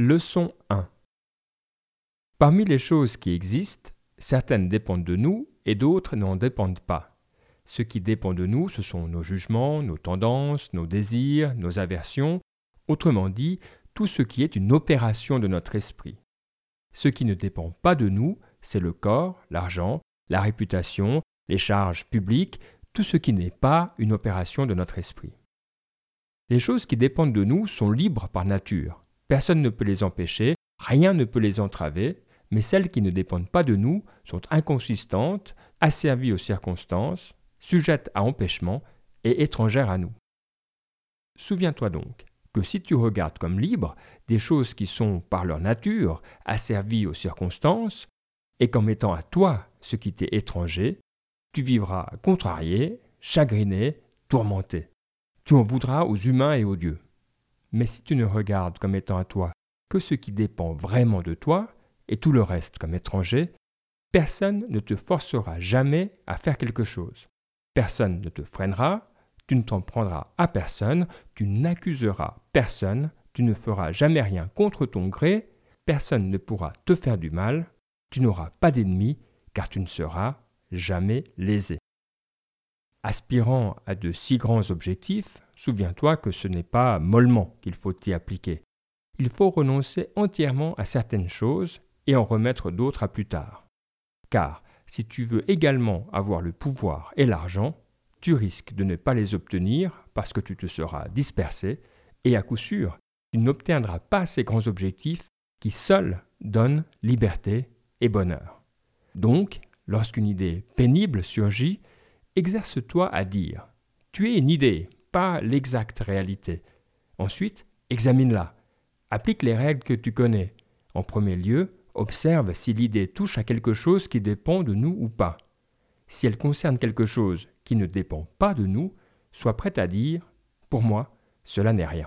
Leçon 1 Parmi les choses qui existent, certaines dépendent de nous et d'autres n'en dépendent pas. Ce qui dépend de nous, ce sont nos jugements, nos tendances, nos désirs, nos aversions, autrement dit, tout ce qui est une opération de notre esprit. Ce qui ne dépend pas de nous, c'est le corps, l'argent, la réputation, les charges publiques, tout ce qui n'est pas une opération de notre esprit. Les choses qui dépendent de nous sont libres par nature. Personne ne peut les empêcher, rien ne peut les entraver, mais celles qui ne dépendent pas de nous sont inconsistantes, asservies aux circonstances, sujettes à empêchement et étrangères à nous. Souviens-toi donc que si tu regardes comme libres des choses qui sont par leur nature asservies aux circonstances, et qu'en mettant à toi ce qui t'est étranger, tu vivras contrarié, chagriné, tourmenté. Tu en voudras aux humains et aux dieux. Mais si tu ne regardes comme étant à toi que ce qui dépend vraiment de toi, et tout le reste comme étranger, personne ne te forcera jamais à faire quelque chose. Personne ne te freinera, tu ne t'en prendras à personne, tu n'accuseras personne, tu ne feras jamais rien contre ton gré, personne ne pourra te faire du mal, tu n'auras pas d'ennemis, car tu ne seras jamais lésé. Aspirant à de si grands objectifs, souviens-toi que ce n'est pas mollement qu'il faut y appliquer. Il faut renoncer entièrement à certaines choses et en remettre d'autres à plus tard. Car si tu veux également avoir le pouvoir et l'argent, tu risques de ne pas les obtenir parce que tu te seras dispersé, et à coup sûr, tu n'obtiendras pas ces grands objectifs qui seuls donnent liberté et bonheur. Donc, lorsqu'une idée pénible surgit, exerce-toi à dire Tu es une idée, pas l'exacte réalité. Ensuite, examine-la. Applique les règles que tu connais. En premier lieu, observe si l'idée touche à quelque chose qui dépend de nous ou pas. Si elle concerne quelque chose qui ne dépend pas de nous, sois prêt à dire Pour moi, cela n'est rien.